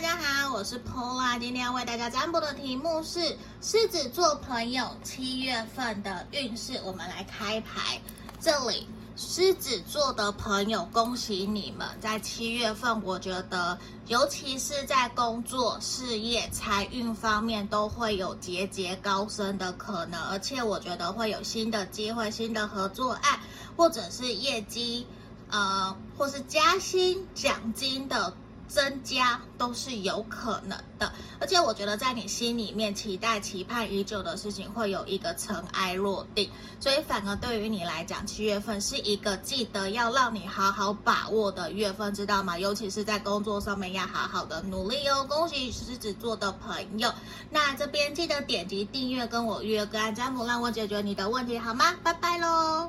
大家好，我是 Paula，今天要为大家占卜的题目是狮子座朋友七月份的运势。我们来开牌，这里狮子座的朋友，恭喜你们在七月份，我觉得尤其是在工作、事业、财运方面都会有节节高升的可能，而且我觉得会有新的机会、新的合作案，或者是业绩，呃，或是加薪、奖金的。增加都是有可能的，而且我觉得在你心里面期待、期盼已久的事情会有一个尘埃落定，所以反而对于你来讲，七月份是一个记得要让你好好把握的月份，知道吗？尤其是在工作上面要好好的努力哦。恭喜狮子座的朋友，那这边记得点击订阅跟我预约个案占卜，让我解决你的问题好吗？拜拜喽。